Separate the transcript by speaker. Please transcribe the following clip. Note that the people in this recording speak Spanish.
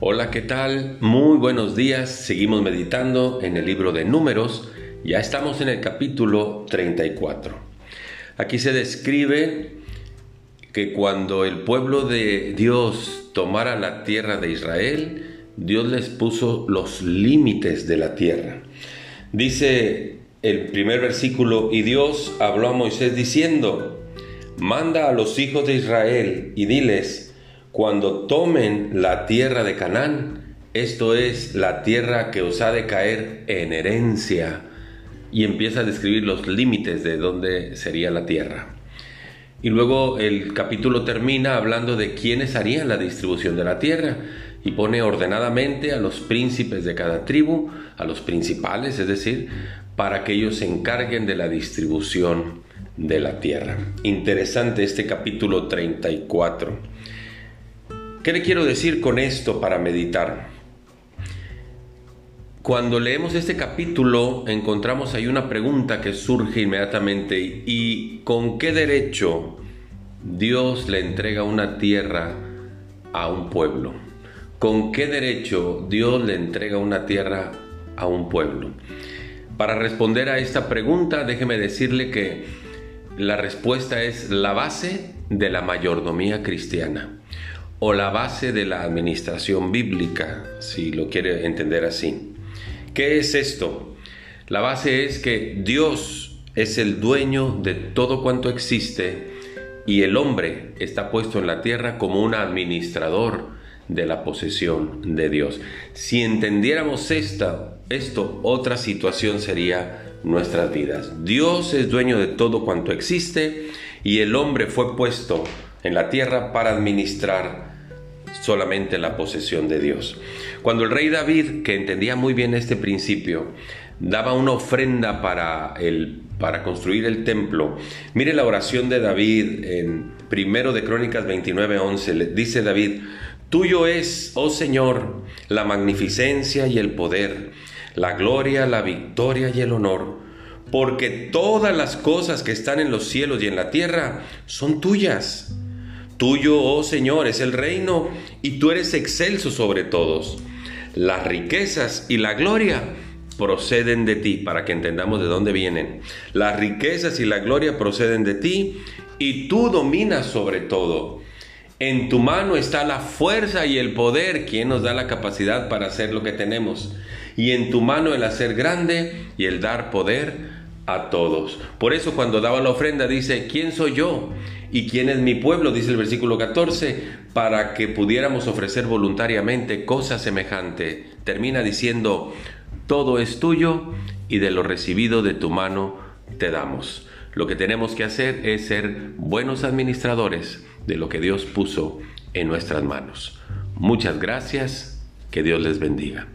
Speaker 1: Hola, ¿qué tal? Muy buenos días. Seguimos meditando en el libro de números. Ya estamos en el capítulo 34. Aquí se describe que cuando el pueblo de Dios tomara la tierra de Israel, Dios les puso los límites de la tierra. Dice el primer versículo, y Dios habló a Moisés diciendo, manda a los hijos de Israel y diles, cuando tomen la tierra de Canaán, esto es la tierra que os ha de caer en herencia, y empieza a describir los límites de dónde sería la tierra. Y luego el capítulo termina hablando de quiénes harían la distribución de la tierra y pone ordenadamente a los príncipes de cada tribu, a los principales, es decir, para que ellos se encarguen de la distribución de la tierra. Interesante este capítulo 34. ¿Qué le quiero decir con esto para meditar? Cuando leemos este capítulo encontramos ahí una pregunta que surge inmediatamente y ¿con qué derecho Dios le entrega una tierra a un pueblo? ¿Con qué derecho Dios le entrega una tierra a un pueblo? Para responder a esta pregunta, déjeme decirle que la respuesta es la base de la mayordomía cristiana o la base de la administración bíblica, si lo quiere entender así. ¿Qué es esto? La base es que Dios es el dueño de todo cuanto existe y el hombre está puesto en la tierra como un administrador de la posesión de Dios. Si entendiéramos esta, esto, otra situación sería nuestras vidas. Dios es dueño de todo cuanto existe y el hombre fue puesto en la tierra para administrar solamente la posesión de Dios. Cuando el rey David, que entendía muy bien este principio, daba una ofrenda para, el, para construir el templo, mire la oración de David en primero de Crónicas 29:11, dice David, Tuyo es, oh Señor, la magnificencia y el poder, la gloria, la victoria y el honor, porque todas las cosas que están en los cielos y en la tierra son tuyas. Tuyo, oh Señor, es el reino y tú eres excelso sobre todos. Las riquezas y la gloria proceden de ti, para que entendamos de dónde vienen. Las riquezas y la gloria proceden de ti y tú dominas sobre todo. En tu mano está la fuerza y el poder, quien nos da la capacidad para hacer lo que tenemos. Y en tu mano el hacer grande y el dar poder a todos. Por eso cuando daba la ofrenda dice, ¿quién soy yo? ¿Y quién es mi pueblo? Dice el versículo 14, para que pudiéramos ofrecer voluntariamente cosa semejante. Termina diciendo, todo es tuyo y de lo recibido de tu mano te damos. Lo que tenemos que hacer es ser buenos administradores de lo que Dios puso en nuestras manos. Muchas gracias, que Dios les bendiga.